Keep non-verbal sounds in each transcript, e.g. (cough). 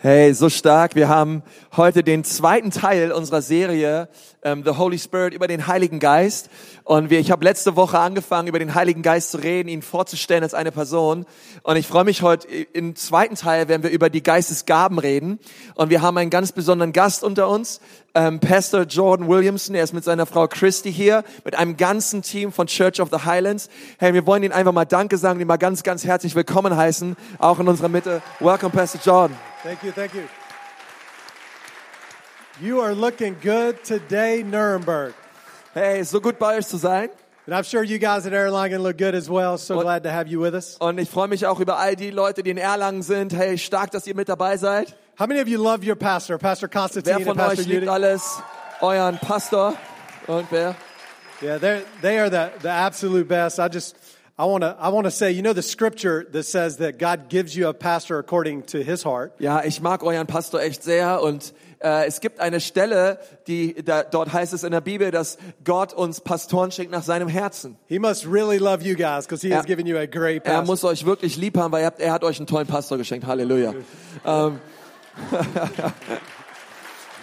Hey, so stark. Wir haben heute den zweiten Teil unserer Serie ähm, The Holy Spirit über den Heiligen Geist. Und wir, ich habe letzte Woche angefangen, über den Heiligen Geist zu reden, ihn vorzustellen als eine Person. Und ich freue mich heute im zweiten Teil, werden wir über die Geistesgaben reden. Und wir haben einen ganz besonderen Gast unter uns, ähm, Pastor Jordan Williamson. Er ist mit seiner Frau Christy hier, mit einem ganzen Team von Church of the Highlands. Hey, wir wollen Ihnen einfach mal Danke sagen, ihn mal ganz, ganz herzlich willkommen heißen, auch in unserer Mitte. Welcome, Pastor Jordan. Thank you, thank you. You are looking good today, Nuremberg. Hey, so gut bei euch zu sein. And I'm sure you guys at Erlangen look good as well. So What- glad to have you with us. Und ich freue mich auch über all die Leute, die in Erlangen sind. Hey, stark, dass ihr mit dabei seid. How many of you love your pastor, Pastor Wer Constantine and von Pastor euch liebt Judy? alles? Euren Pastor. Und wer? Yeah, they're, they are the, the absolute best. I just, I want to, I want to say, you know, the scripture that says that God gives you a pastor according to his heart. Ja, ich mag euren Pastor echt sehr und äh, es gibt eine Stelle, die da, dort heißt es in der Bibel, dass Gott uns Pastoren schenkt nach seinem Herzen. He must really love you guys because he has Er- given you a great Er pastor. muss euch wirklich lieb haben, weil er, hat- er hat euch einen tollen Pastor geschenkt. Halleluja. Ähm, (laughs)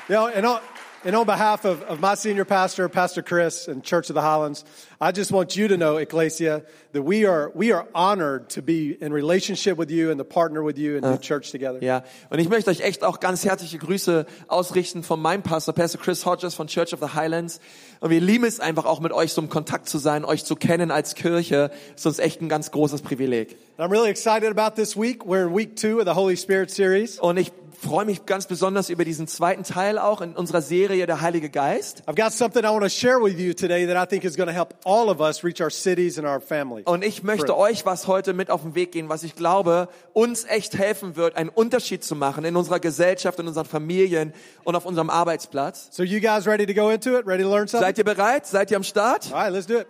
You know, and on, behalf of, of my senior pastor, Pastor Chris, and Church of the Highlands, I just want you to know, Ecclesia, that we are we are honored to be in relationship with you and to partner with you and do church together. ja, und ich möchte euch echt auch ganz herzliche Grüße ausrichten von meinem Pastor, Pastor Chris Hodges von Church of the Highlands. Und wir lieben es einfach auch mit euch so im Kontakt zu sein, euch zu kennen als Kirche. ist uns echt ein ganz großes Privileg. I'm really excited about this week. We're in week two of the Holy Spirit series. Und ich freue mich ganz besonders über diesen zweiten Teil auch in unserer Serie Der Heilige Geist. I've got something I want to share with you today that I think is going to help all of us reach our cities and our families. Und ich möchte Friends. euch was heute mit auf den Weg gehen, was ich glaube, uns echt helfen wird, einen Unterschied zu machen in unserer Gesellschaft, in unseren Familien und auf unserem Arbeitsplatz. So you guys ready to go into it? Ready to learn something? Seid ihr bereit? Seid ihr am Start? All right, let's do it.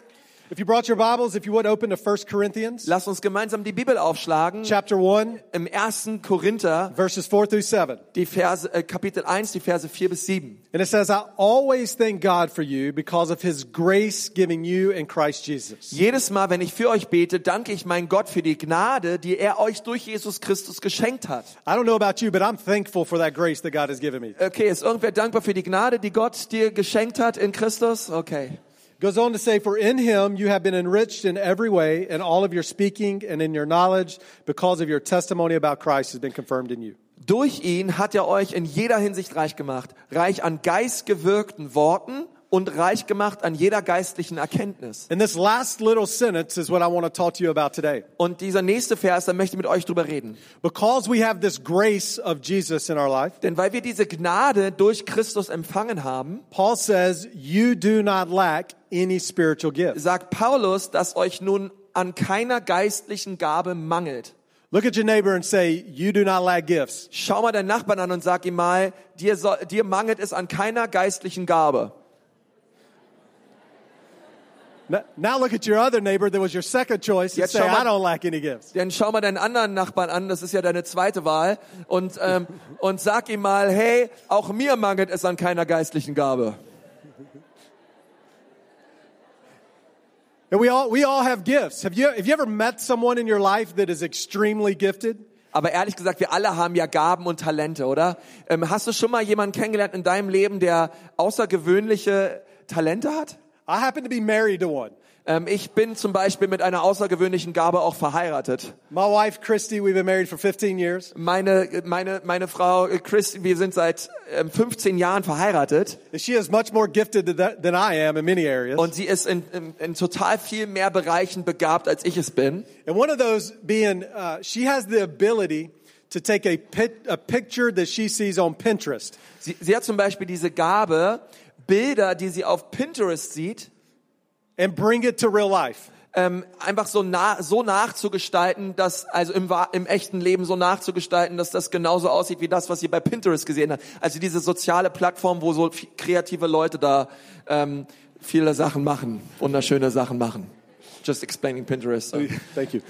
If you brought your Bibles, if you would open to 1 Corinthians Lasst uns gemeinsam die Bibel aufschlagen. chapter 1, Im ersten Korinther, verses 4 through 7. die Verse, äh, Kapitel 1, die Verse 4 bis 7. And it says, I always thank God for you because of his grace giving you in Christ Jesus. Jedes Mal, wenn ich für euch bete, danke ich mein Gott für die Gnade, die er euch durch Jesus Christus geschenkt hat. I don't know about you, but I'm thankful for that grace that God has given me. Okay, ist irgendwer dankbar für die Gnade, die Gott dir geschenkt hat in Christus? Okay. Goes on to say, For in him you have been enriched in every way, in all of your speaking and in your knowledge, because of your testimony about Christ has been confirmed in you. Durch ihn hat er euch in jeder Hinsicht reich gemacht. Reich an geistgewirkten Worten und reich gemacht an jeder geistlichen Erkenntnis. And this last little sentence is what I want to talk to you about today. Und dieser nächste Vers, da möchte ich mit euch drüber reden. Because we have this grace of Jesus in our life, Denn weil wir diese Gnade durch Christus empfangen haben, Paul says, You do not lack any spiritual gift. sagt Paulus, dass euch nun an keiner geistlichen Gabe mangelt. Look at your neighbor and say, You do not lack gifts. Schau mal deinen Nachbarn an und sag ihm mal, dir, soll, dir mangelt es an keiner geistlichen Gabe. Now look at your other neighbor that was your second choice and Jetzt say, mal- I don't lack any gifts. Dann schau mal deinen anderen Nachbarn an, das ist ja deine zweite Wahl, und, ähm, (laughs) und sag ihm mal, hey, auch mir mangelt es an keiner geistlichen Gabe. And we all, we all have gifts. Have you, have you ever met someone in your life that is extremely gifted? Aber ehrlich gesagt, wir alle haben ja Gaben und Talente, oder? Ähm, hast du schon mal jemanden kennengelernt in deinem Leben, der außergewöhnliche Talente hat? I happen to be married to one. Ähm, ich bin zum Beispiel mit einer außergewöhnlichen Gabe auch verheiratet. My wife, Christy, we've been married for 15 years. Meine, meine, meine Frau äh, Chris, wir sind seit ähm, 15 Jahren verheiratet she is much more gifted than I am in many areas. und sie ist in, in, in total viel mehr Bereichen begabt, als ich es bin. And one of those being, uh, she has the ability to take a, pit, a picture that she sees on Pinterest Sie, sie hat zum Beispiel diese Gabe, Bilder, die sie auf Pinterest sieht, and bring it to real life. ähm, einfach so, nah, so nachzugestalten, dass also im, im echten Leben so nachzugestalten, dass das genauso aussieht wie das, was sie bei Pinterest gesehen hat. Also diese soziale Plattform, wo so kreative Leute da ähm, viele Sachen machen, wunderschöne Sachen machen. Just explaining Pinterest. So. Thank you.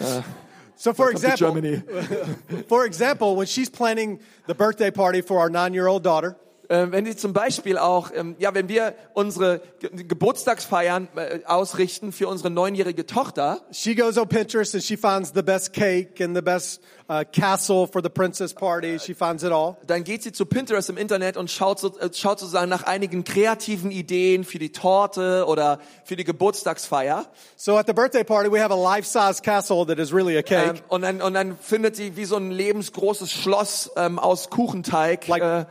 so, for example, (laughs) for example, when she's planning the birthday party for our nine-year-old daughter, wenn sie zum Beispiel auch, ähm, ja, wenn wir unsere Ge Geburtstagsfeiern äh, ausrichten für unsere neunjährige Tochter, She goes on Pinterest and she finds the best cake and the best uh, castle for the princess party. She finds it all. dann geht sie zu Pinterest im Internet und schaut, so, äh, schaut sozusagen nach einigen kreativen Ideen für die Torte oder für die Geburtstagsfeier. So at the birthday party, we have a life-size castle that is really a cake. Ähm, und, dann, und dann findet sie wie so ein lebensgroßes Schloss ähm, aus Kuchenteig, Like- äh,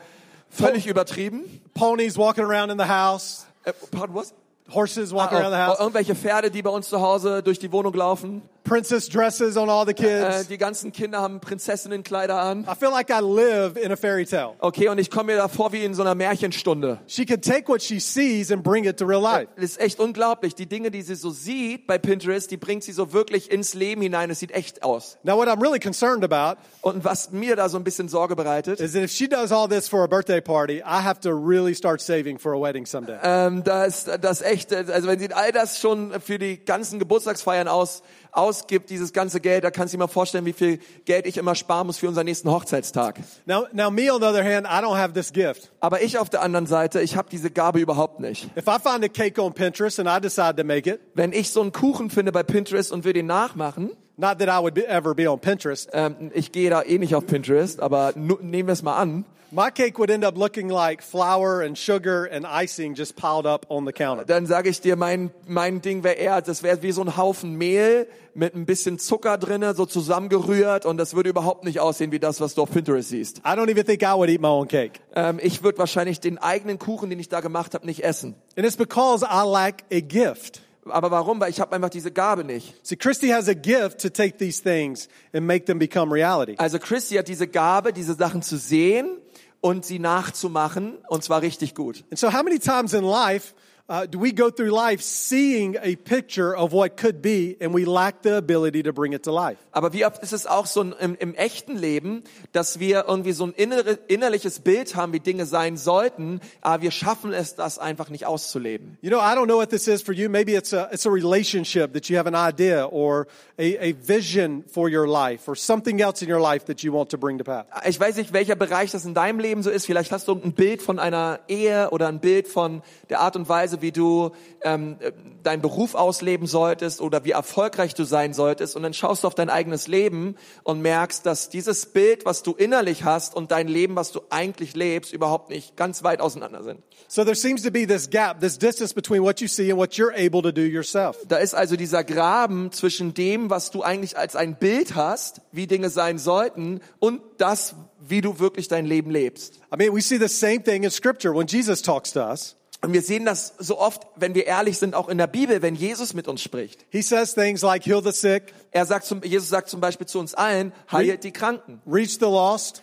völlig übertrieben. Ponies walking around in the house. Äh, pardon, was? Horses walking Ah, around the oh, house. irgendwelche Pferde, die bei uns zu Hause durch die Wohnung laufen. Princess dresses on all the Äh, kids. die ganzen Kinder haben Prinzessinnenkleider an. I feel like I live in a fairy tale. Okay, und ich komme mir da vor wie in so einer Märchenstunde. She can take what she sees and bring it to real life. Das ist echt unglaublich. Die Dinge, die sie so sieht bei Pinterest, die bringt sie so wirklich ins Leben hinein. Es sieht echt aus. Now, what I'm really concerned about Und was mir da so ein bisschen Sorge bereitet, is that if she does all this for a birthday party, I have to really start saving for a wedding someday. ähm, das, das echt, also wenn sie all das schon für die ganzen Geburtstagsfeiern aus, ausgibt, dieses ganze Geld, da kannst du dir mal vorstellen, wie viel Geld ich immer sparen muss für unseren nächsten Hochzeitstag. Now, now me on the other hand, I don't have this gift. Aber ich auf der anderen Seite, ich habe diese Gabe überhaupt nicht. If I find a cake on Pinterest and I decide to make it, Wenn ich so einen Kuchen finde bei Pinterest und will den nachmachen, not that I would be, ever be on Pinterest, ähm, ich gehe da eh nicht auf Pinterest, aber nehmen wir es mal an, my cake would end up looking like flour and sugar and icing just piled up on the counter. dann sage ich dir, mein, mein Ding wäre eher, das wäre wie so ein Haufen Mehl mit ein bisschen Zucker drinne, so zusammengerührt und das würde überhaupt nicht aussehen wie das, was du auf Pinterest siehst. I don't even think I would eat my own cake. Ähm, ich würde wahrscheinlich den eigenen Kuchen, den ich da gemacht habe, nicht essen. And it's because I lack a gift. Aber warum? Weil ich habe einfach diese Gabe nicht. See, Christy has a gift to take these things and make them become reality. Also Christi hat diese Gabe, diese Sachen zu sehen und sie nachzumachen und zwar richtig gut. And so, how many times in life uh, do we go through life seeing a picture of what could be, and we lack the ability to bring it to life? Aber wie oft ist es auch so im, im echten Leben, dass wir irgendwie so ein innere, innerliches Bild haben, wie Dinge sein sollten, aber wir schaffen es, das einfach nicht auszuleben. You know, I don't know what this is for you. Maybe it's a, it's a relationship that you have an idea or a, a vision for your life or something else in your life that you want to bring to pass. Ich weiß nicht, welcher Bereich das in deinem Leben so ist. Vielleicht hast du ein Bild von einer Ehe oder ein Bild von der Art und Weise, wie du ähm, äh, deinen Beruf ausleben solltest oder wie erfolgreich du sein solltest. Und dann schaust du auf dein eigenes Leben und merkst, dass dieses Bild, was du innerlich hast und dein Leben, was du eigentlich lebst, überhaupt nicht ganz weit auseinander sind. So there seems to be this gap, this distance between what you see and what you're able to do yourself. Da ist also dieser Graben zwischen dem, was du eigentlich als ein Bild hast, wie Dinge sein sollten, und das, wie du wirklich dein Leben lebst. I mean, we see the same thing in scripture when Jesus talks to us. Und wir sehen das so oft, wenn wir ehrlich sind, auch in der Bibel, wenn Jesus mit uns spricht. He says things like heal the sick, Er sagt zum, Jesus sagt zum Beispiel zu uns allen, heilt die Kranken. reach the lost,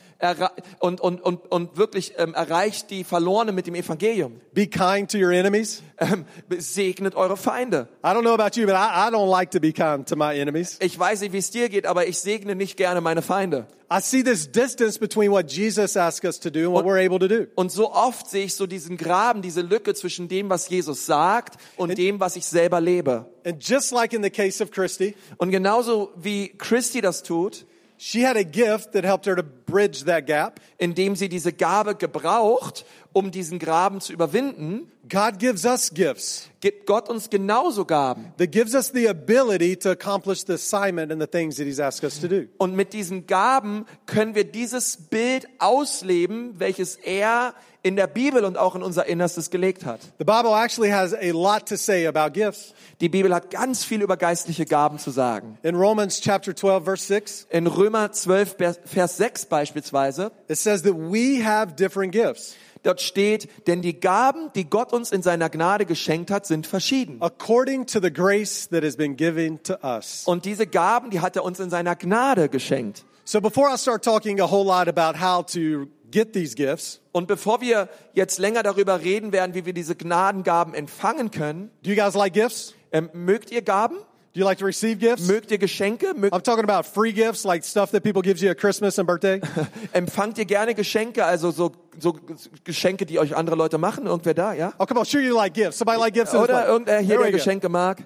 und, und, und, und wirklich ähm, erreicht die Verlorenen mit dem Evangelium. be kind to your enemies. Ähm, segnet eure Feinde. I don't know about you, but I, I don't like to be kind to my enemies. Ich weiß nicht, wie es dir geht, aber ich segne nicht gerne meine Feinde. I see this distance between what Jesus asks us to do and what we're able to do. Und so oft sehe ich so diesen Graben, diese Lücke zwischen dem, was Jesus sagt und dem, was ich selber lebe. And just like in the case of Christy, Und genauso wie Christy das tut, she had a gift that helped her to bridge that gap. indem sie diese Gabe gebraucht, um diesen Graben zu überwinden, God gives us gifts gibt Gott uns genauso Gaben. that gives us the ability to accomplish the assignment and the things that he's asked us to do. Und mit diesen Gaben können wir dieses Bild ausleben, welches er in der Bibel und auch in unser Innerstes gelegt hat. The Bible actually has a lot to say about gifts. Die Bibel hat ganz viel über geistliche Gaben zu sagen. In Romans chapter 12 verse 6, In Römer 12, Vers 6 beispielsweise, it says that we have different gifts dort steht, denn die Gaben, die Gott uns in seiner Gnade geschenkt hat, sind verschieden. according to the grace that has been given to us. Und diese Gaben, die hat er uns in seiner Gnade geschenkt. So before I start talking a whole lot about how to get these gifts, Und bevor wir jetzt länger darüber reden werden, wie wir diese Gnadengaben empfangen können, do you guys like gifts? ähm, mögt ihr Gaben? Do you like to receive gifts? Mögt ihr Geschenke? Mögt, I'm talking about free gifts, like stuff that people gives you at Christmas and birthday. (laughs) empfangt ihr gerne Geschenke? Also so, so Geschenke, die euch andere Leute machen? Irgendwer da, ja? Oh, come on, sure you like gifts. Somebody like gifts Oder irgendwer hier, der. Geschenke mag?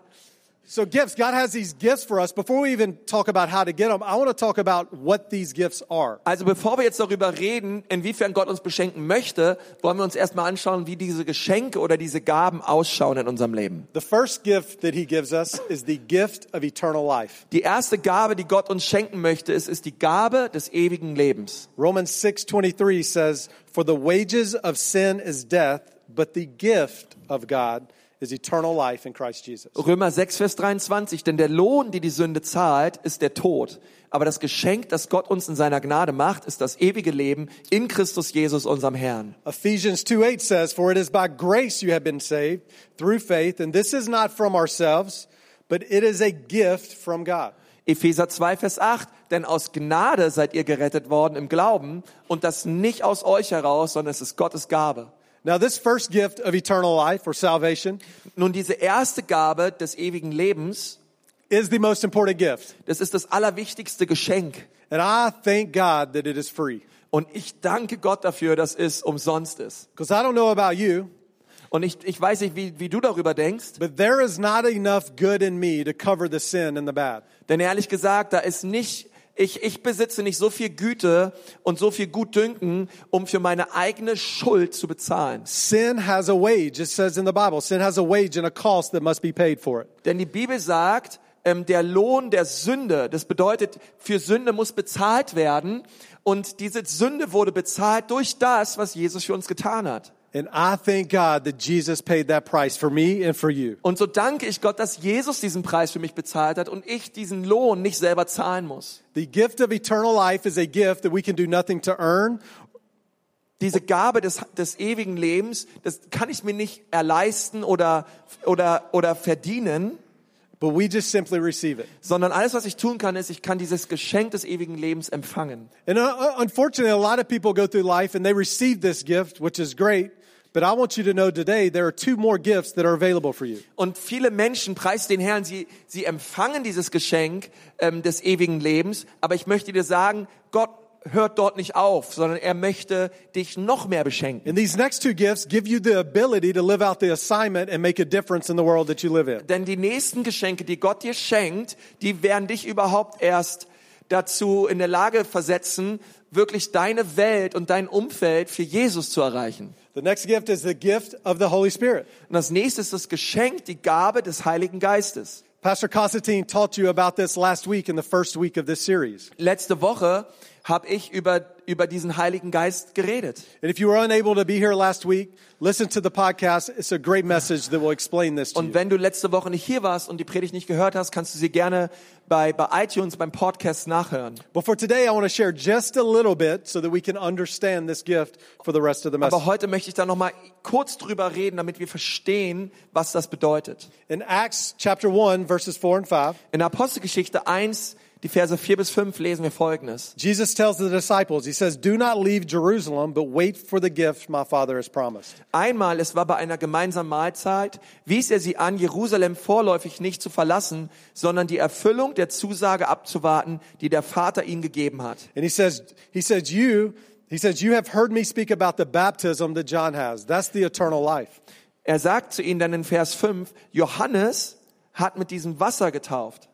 So gifts, God has these gifts for us. Before we even talk about how to get them, I want to talk about what these gifts are. Also bevor wir jetzt darüber reden, inwiefern Gott uns beschenken möchte, wollen wir uns erstmal anschauen, wie diese Geschenke oder diese Gaben ausschauen in unserem Leben. The first gift that he gives us is the gift of eternal life. Die erste Gabe, die Gott uns schenken möchte, ist, ist die Gabe des ewigen Lebens. Romans 6:23 says, "For the wages of sin is death, but the gift of God is eternal life in Christ Jesus." Römer 6, Vers 23, denn der Lohn, die die Sünde zahlt, ist der Tod. Aber das Geschenk, das Gott uns in seiner Gnade macht, ist das ewige Leben in Christus Jesus, unserem Herrn. Ephesians 2:8 says, "For it is by grace you have been saved through faith, and this is not from ourselves, but it is a gift from God." Epheser 2, Vers 8, denn aus Gnade seid ihr gerettet worden im Glauben und das nicht aus euch heraus, sondern es ist Gottes Gabe. Now, this first gift of eternal life or salvation Nun, diese erste Gabe des ewigen Lebens, is the most important gift. das ist das allerwichtigste Geschenk. And I thank God that it is free. Und ich danke Gott dafür, dass es umsonst ist. Because I don't know about you, Und ich, ich weiß nicht, wie, wie du darüber denkst, but there is not enough good in me to cover the sin and the bad. denn ehrlich gesagt, da ist nicht, ich, ich besitze nicht so viel Güte und so viel Gutdünken, um für meine eigene Schuld zu bezahlen. Sin has a wage. It says in the Bible, sin has a wage and a cost that must be paid for it. Denn die Bibel sagt, ähm, der Lohn der Sünde, das bedeutet, für Sünde muss bezahlt werden. Und diese Sünde wurde bezahlt durch das, was Jesus für uns getan hat. And I thank God that Jesus paid that price for me and for you. Und so danke ich Gott, dass Jesus diesen Preis für mich bezahlt hat und ich diesen Lohn nicht selber zahlen muss. The gift of eternal life is a gift that we can do nothing to earn Diese Gabe des, des ewigen Lebens, das kann ich mir nicht erleisten oder, oder, oder verdienen, but we just simply receive it. sondern alles, was ich tun kann, ist, ich kann dieses Geschenk des ewigen Lebens empfangen. And uh, unfortunately, a lot of people go through life and they receive this gift, which is great. But I want you to know today there are two more gifts that are available for you. Und viele Menschen, preis den Herrn, sie, sie empfangen dieses Geschenk ähm, des ewigen Lebens. Aber ich möchte dir sagen, Gott hört dort nicht auf, sondern er möchte dich noch mehr beschenken. And these next two gifts give you the ability to live out the assignment and make a difference in the world that you live in. Denn die nächsten Geschenke, die Gott dir schenkt, die werden dich überhaupt erst dazu in der Lage versetzen, wirklich deine Welt und dein Umfeld für Jesus zu erreichen. The next gift is the gift of the Holy Spirit. Und das nächste ist das Geschenk, die Gabe des Heiligen Geistes. Pastor Constantine taught you about this last week in the first week of this series. Letzte Woche habe ich über, über diesen Heiligen Geist geredet. And if you were unable to be here last week, listen to the podcast. It's a great message that will explain this to Und wenn du letzte Woche nicht hier warst und die Predigt nicht gehört hast, kannst du sie gerne bei, bei iTunes beim Podcast nachhören. But for today, I want to share just a little bit so that we can understand this gift for the rest of the message. Aber heute möchte ich da noch mal kurz drüber reden, damit wir verstehen, was das bedeutet. In Acts chapter 1, verses 4 and 5, In Apostelgeschichte 1, die Verse 4 bis 5 lesen wir folgendes. Jesus tells the disciples, He says, Do not leave Jerusalem, but wait for the gift my Father has promised. Einmal, es war bei einer gemeinsamen Mahlzeit, wies er sie an, Jerusalem vorläufig nicht zu verlassen, sondern die Erfüllung der Zusage abzuwarten, die der Vater ihnen gegeben hat. And He says, He says, You, He says, You have heard me speak about the baptism that John has. That's the eternal life. Er sagt zu ihnen dann in Vers 5, Johannes hat mit diesem Wasser getauft.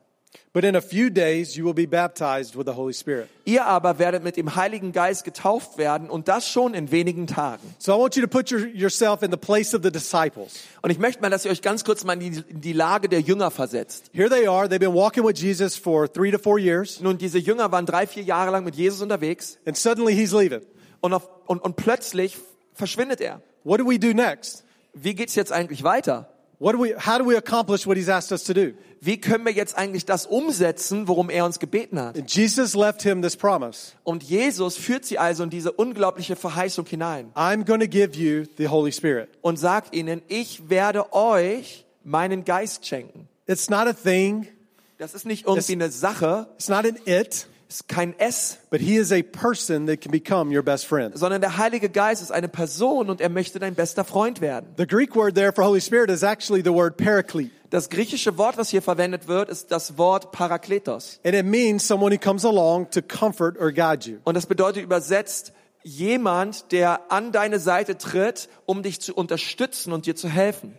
But in a few days, you will be baptized with the Holy Spirit. Ihr aber werdet mit dem Heiligen Geist getauft werden und das schon in wenigen Tagen. So I want you to put your, yourself in the place of the disciples. Und ich möchte mal, dass ihr euch ganz kurz mal in die, in die Lage der Jünger versetzt. Here they are. They've been walking with Jesus for three to four years, Nun, diese Jünger waren drei, vier Jahre lang mit Jesus unterwegs and suddenly he's leaving. und, auf, und, und plötzlich verschwindet er. What do we do next? Wie geht's jetzt eigentlich weiter? What do we, how do we accomplish what he's asked us to do? Wie können wir jetzt eigentlich das umsetzen, worum er uns gebeten hat? And Jesus left him this promise. Und Jesus führt sie also in diese unglaubliche Verheißung hinein I'm going to give you the Holy Spirit. und sagt ihnen, ich werde euch meinen Geist schenken. It's not a thing. Das ist nicht irgendwie eine Sache, It's not an it, ist kein S, but he is a person that can become your best friend. sondern der Heilige Geist ist eine Person und er möchte dein bester Freund werden. The Greek word there for Holy Spirit is actually the word paraclete. Das griechische Wort, was hier verwendet wird, ist das Wort Parakletos. And it means someone who comes along to comfort or guide you. Und das bedeutet übersetzt jemand, der an deine Seite tritt, um dich zu unterstützen und dir zu helfen.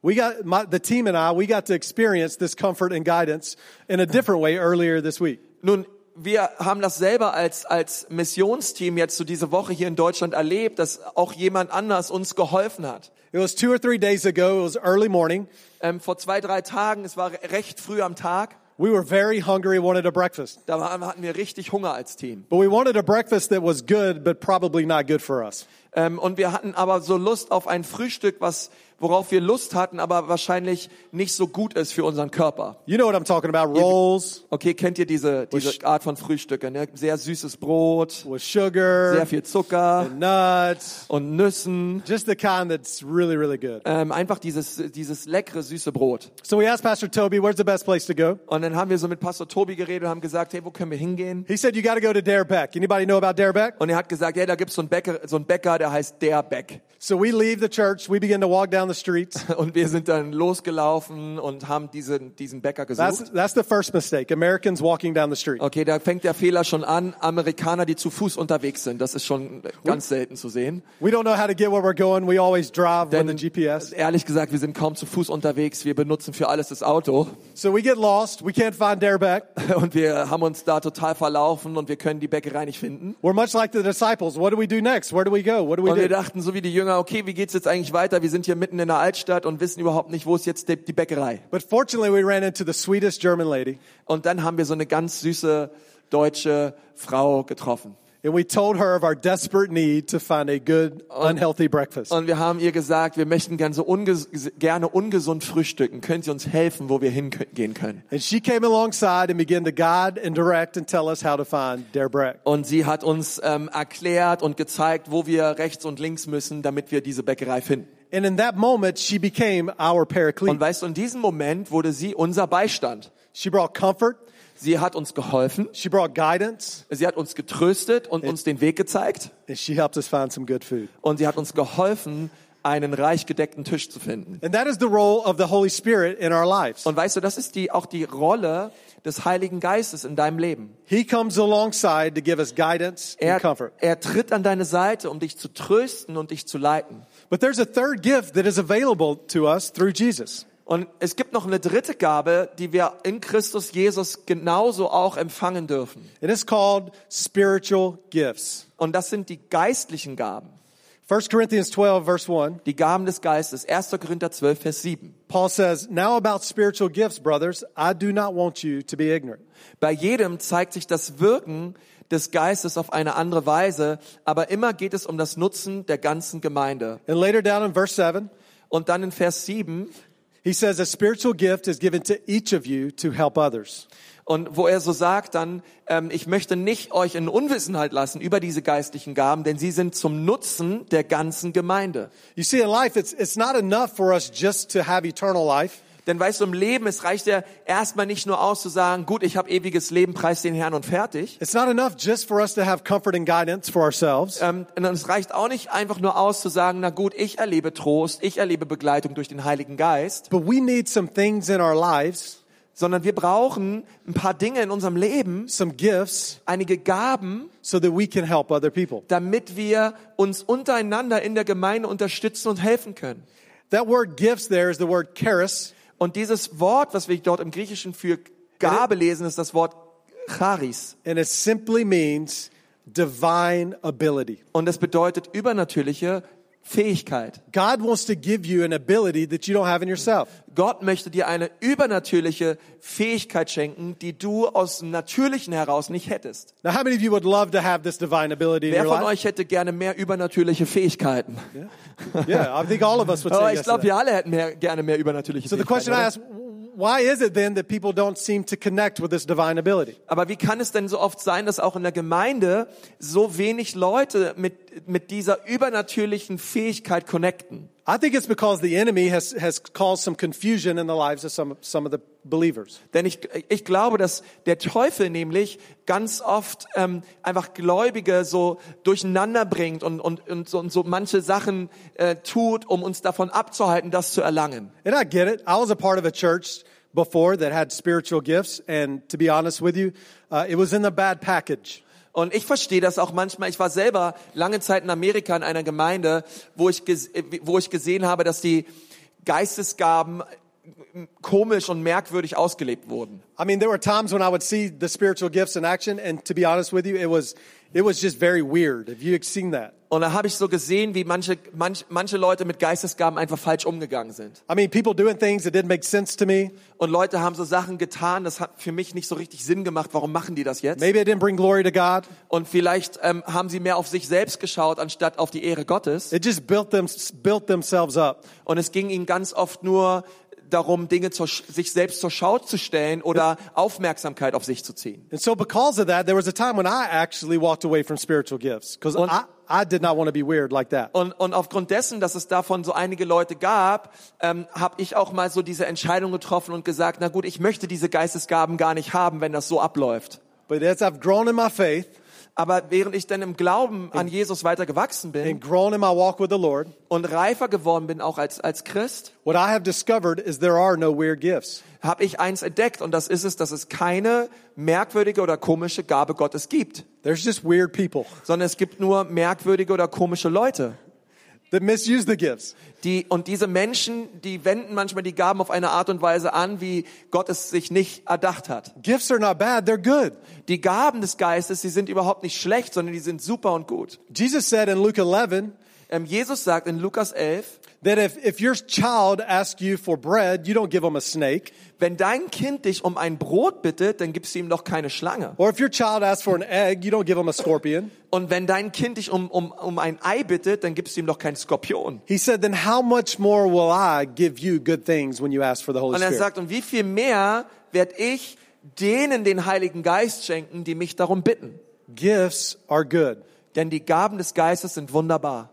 We got my, the team and I. We got to experience this comfort and guidance in a different way earlier this week. Nun, wir haben das selber als, als Missionsteam jetzt so diese Woche hier in Deutschland erlebt, dass auch jemand anders uns geholfen hat. It was two or three days ago. It was early morning. Ähm, vor zwei, drei Tagen, es war recht früh am Tag, We were very hungry. Wanted a breakfast, da waren, hatten wir richtig Hunger als Team. but we wanted a breakfast that was good, but probably not good for us. Ähm, und wir hatten aber so Lust auf ein Frühstück, was, worauf wir Lust hatten, aber wahrscheinlich nicht so gut ist für unseren Körper. You know what I'm talking about? Rolls Okay, kennt ihr diese, diese Art von Frühstücke? Ne? Sehr süßes Brot, with sugar, sehr viel Zucker nuts, und Nüssen. just the kind that's really, really good. Ähm, einfach dieses, dieses leckere, süße Brot. So we asked Pastor Toby, "Where's the best place to go?" Und dann haben wir so mit Pastor Tobi geredet und haben gesagt, hey, wo können wir hingehen? He said, "You got to go to Dare Beck." Anybody know about Dare Beck? Und er hat gesagt, ja, da gibt's so einen Bäcker, so einen Bäcker, der heißt Der Beck. So we leave the church. We begin to walk down the streets. (laughs) Und wir sind dann losgelaufen und haben diesen, diesen Bäcker That's gesucht. that's the first mistake. Americans walking down the street. Okay, da fängt der Fehler schon an. Amerikaner, die zu Fuß unterwegs sind. Das ist schon ganz selten zu sehen. We don't know how to get where we're going. We always drive with Denn the GPS. ehrlich gesagt, wir sind kaum zu Fuß unterwegs. Wir benutzen für alles das Auto. So we get lost. We can't find Beck. (laughs) Und wir haben uns da total verlaufen und wir können die Bäckerei nicht finden. We're much like the disciples. What do we do next? Where do we go? What do we Und wir do? dachten so wie die Jünger, okay, wie geht's jetzt eigentlich weiter? Wir sind hier mitten in der Altstadt und wissen überhaupt nicht, wo ist jetzt die, die Bäckerei. But fortunately, we ran into the sweetest German lady, Und dann haben wir so eine ganz süße deutsche Frau getroffen. and we told her of our desperate need to find a good, unhealthy breakfast. Und wir haben ihr gesagt, wir möchten gerne, so unges gerne ungesund frühstücken. Können Sie uns helfen, wo wir hingehen können? And she came alongside and began to guide and direct and tell us how to find Dare Breck. Und sie hat uns ähm, erklärt und gezeigt, wo wir rechts und links müssen, damit wir diese Bäckerei finden. And in that moment, she became our Und paraclete. weißt du, in diesem Moment wurde sie unser Beistand. She brought comfort. Sie hat uns geholfen, She brought guidance. sie hat uns getröstet und uns den Weg gezeigt. And she helped us find some good food. Und sie hat uns geholfen, einen reich gedeckten Tisch zu finden. And that is the role of the Holy Spirit in our lives. Und weißt du, das ist die, auch die Rolle des Heiligen Geistes in deinem Leben. He comes alongside to give us guidance and Er, comfort. er tritt an deine Seite, um dich zu trösten und dich zu leiten. But there's a third gift that is available to us through Jesus. Und es gibt noch eine dritte Gabe, die wir in Christus Jesus genauso auch empfangen dürfen. It is called spiritual gifts. Und das sind die geistlichen Gaben. 1 Corinthians 12, verse 1, Die Gaben des Geistes. 1. Korinther 12, Vers 7. Paul says, Now about spiritual gifts, brothers, I do not want you to be ignorant. Bei jedem zeigt sich das Wirken des Geistes auf eine andere Weise, aber immer geht es um das Nutzen der ganzen Gemeinde. And later down in verse 7, Und dann in Vers 7, he says, A spiritual gift is given to each of you to help others. und wo er so sagt dann, ähm, ich möchte nicht euch in Unwissenheit lassen über diese geistlichen Gaben, denn sie sind zum Nutzen der ganzen Gemeinde. You see, in life, it's, it's not enough for us just to have eternal life. Denn weißt du, im Leben, es reicht ja erstmal nicht nur aus zu sagen, gut, ich habe ewiges Leben, preis den Herrn und fertig. It's not enough just for us to have comfort and guidance for ourselves. Ähm, und es reicht auch nicht einfach nur aus zu sagen, na gut, ich erlebe Trost, ich erlebe Begleitung durch den Heiligen Geist, But we need some things in our lives, sondern wir brauchen ein paar Dinge in unserem Leben, some gifts, einige Gaben, so that we can help other people. damit wir uns untereinander in der Gemeinde unterstützen und helfen können. That word gifts there is the word charis. Und dieses Wort, was wir dort im Griechischen für Gabe lesen, ist das Wort Charis. And it simply means divine ability. Und das bedeutet übernatürliche Fähigkeit. God wants to give you an ability that you don't have in yourself. Gott möchte dir eine übernatürliche Fähigkeit schenken, die du aus dem Natürlichen heraus nicht hättest. Now, how many of you would love to have this divine ability in Wer your von life? euch hätte gerne mehr übernatürliche Fähigkeiten? Yeah, I think all of us would say ich yes to glaube, that. wir alle hätten mehr, gerne mehr übernatürliche So the question I Fähigkeiten. ask, why is it then that people don't seem to connect with this divine ability? Aber wie kann es denn so oft sein, dass auch in der Gemeinde so wenig Leute mit, mit dieser übernatürlichen Fähigkeit connecten? I think it's because the enemy has, has caused some confusion in the lives of some, some of the believers. Denn ich, ich glaube, dass der Teufel nämlich ganz oft ähm, einfach Gläubige so durcheinander bringt und, und, und, so, und so manche Sachen äh, tut, um uns davon abzuhalten, das zu erlangen. And I get it. I was a part of a church before that had spiritual gifts. And to be honest with you, uh, it was in the bad package. Und ich verstehe das auch manchmal. Ich war selber lange Zeit in Amerika in einer Gemeinde, wo ich, wo ich gesehen habe, dass die Geistesgaben komisch und merkwürdig ausgelebt wurden. I mean, there were times when I would see the spiritual gifts in action, and to be honest with you, it was it was just very weird. Have you seen that? Und da habe ich so gesehen, wie manche, manch, manche Leute mit Geistesgaben einfach falsch umgegangen sind. I mean, people doing things that didn't make sense to me. Und Leute haben so Sachen getan, das hat für mich nicht so richtig Sinn gemacht. Warum machen die das jetzt? Maybe it didn't bring glory to God. Und vielleicht ähm, haben sie mehr auf sich selbst geschaut, anstatt auf die Ehre Gottes. It just built them built themselves up. Und es ging ihnen ganz oft nur darum, Dinge zur, sich selbst zur Schau zu stellen oder Aufmerksamkeit auf sich zu ziehen. And so because of that, there was a time when I actually walked away from spiritual gifts because Und- I, I did not want to be weird like that. Und, und aufgrund dessen, dass es davon so einige Leute gab, ähm, habe ich auch mal so diese Entscheidung getroffen und gesagt, na gut, ich möchte diese Geistesgaben gar nicht haben, wenn das so abläuft. But as I've grown in my faith Aber während ich dann im Glauben an Jesus weiter gewachsen bin and grown in my walk with the Lord, und reifer geworden bin, auch als, als Christ, what I have discovered is there are no weird gifts. habe ich eins entdeckt und das ist es, dass es keine merkwürdige oder komische Gabe Gottes gibt, There's just weird people sondern es gibt nur merkwürdige oder komische Leute. That misuse the gifts. Die, und diese Menschen, die wenden manchmal die Gaben auf eine Art und Weise an, wie Gott es sich nicht erdacht hat. Gifts are not bad, they're good. Die Gaben des Geistes, die sind überhaupt nicht schlecht, sondern die sind super und gut. Jesus said in Luke 11 Ähm, Jesus sagt in Lukas 11, that if, if your child asks you for bread, you don't give them a snake. wenn dein Kind dich um ein Brot bittet, dann gibst du ihm doch keine Schlange. Or if your child asks for an egg, you don't give them a scorpion. Und wenn dein Kind dich um, um, um ein Ei bittet, dann gibst du ihm doch keinen Skorpion. He said, then how much more will I give you good things when you ask for the Holy Und er Spirit? sagt, und wie viel mehr werde ich denen den Heiligen Geist schenken, die mich darum bitten? Gifts are good. Denn die Gaben des Geistes sind wunderbar.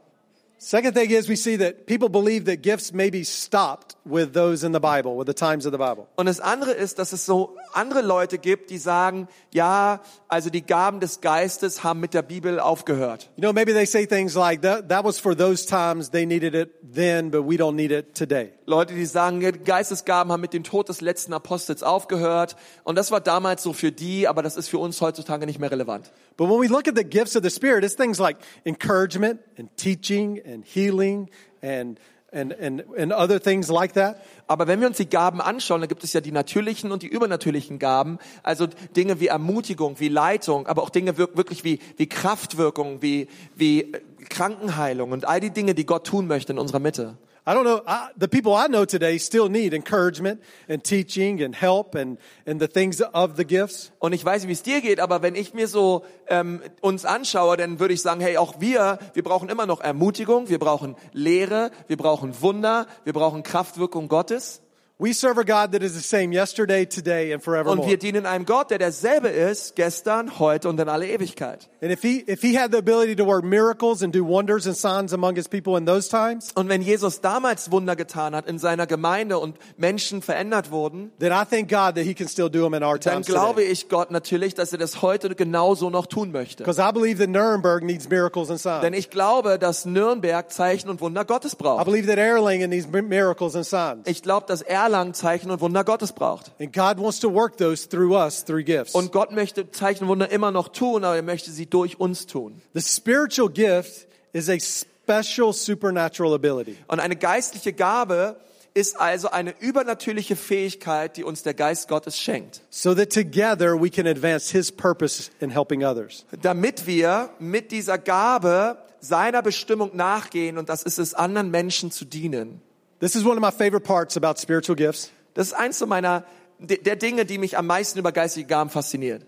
Second thing is we see that people believe that gifts may be stopped with those in the Bible, with the times of the Bible. Und das andere ist, dass es so andere Leute gibt, die sagen, ja, also die Gaben des Geistes haben mit der Bibel aufgehört. You know, maybe they say things like that that was for those times they needed it then, but we don't need it today. Leute, die sagen, Geistesgaben haben mit dem Tod des letzten Apostels aufgehört. Und das war damals so für die, aber das ist für uns heutzutage nicht mehr relevant. But when we look at the gifts of the Spirit, it's things like encouragement and teaching and healing and and and, and other things like that. Aber wenn wir uns die Gaben anschauen, dann gibt es ja die natürlichen und die übernatürlichen Gaben. Also Dinge wie Ermutigung, wie Leitung, aber auch Dinge wir- wirklich wie, wie Kraftwirkung, wie, wie äh, Krankenheilung und all die Dinge, die Gott tun möchte in unserer Mitte. I don't know. I, the people I know today still need encouragement and teaching and help and, and the things of the gifts. Und ich weiß wie es dir geht, aber wenn ich mir so ähm, uns anschaue, dann würde ich sagen, hey, auch wir, wir brauchen immer noch Ermutigung, wir brauchen Lehre, wir brauchen Wunder, wir brauchen Kraftwirkung Gottes. We serve a God that is the same yesterday, today, and Und forevermore. wir dienen einem Gott, der derselbe ist, gestern, heute und in alle Ewigkeit. And if he, if he had the ability to work miracles and do wonders and signs among his people in those times, Und wenn Jesus damals Wunder getan hat in seiner Gemeinde und Menschen verändert wurden, then I thank God that he can still do them in our dann glaube today. ich Gott natürlich, dass er das heute genauso noch tun möchte. Because I believe that Nuremberg needs miracles and Denn signs. ich glaube, dass Nürnberg Zeichen und Wunder Gottes I braucht. believe that Erlangen needs mi- miracles and signs. Ich glaube, dass Erlangen Zeichen und Wunder Gottes braucht. And God wants to work those through us, through gifts. Und Gott möchte Zeichen und Wunder immer noch tun, aber er möchte sie durch uns tun. The spiritual gift is a special supernatural ability. Und eine geistliche Gabe ist also eine übernatürliche Fähigkeit, die uns der Geist Gottes schenkt. so that together we can advance his purpose in helping others. Damit wir mit dieser Gabe seiner Bestimmung nachgehen und das ist es, anderen Menschen zu dienen. This is one of my favorite parts about spiritual gifts. Das ist eins meiner, de- der Dinge, die mich am meisten über geistige Gaben fasziniert.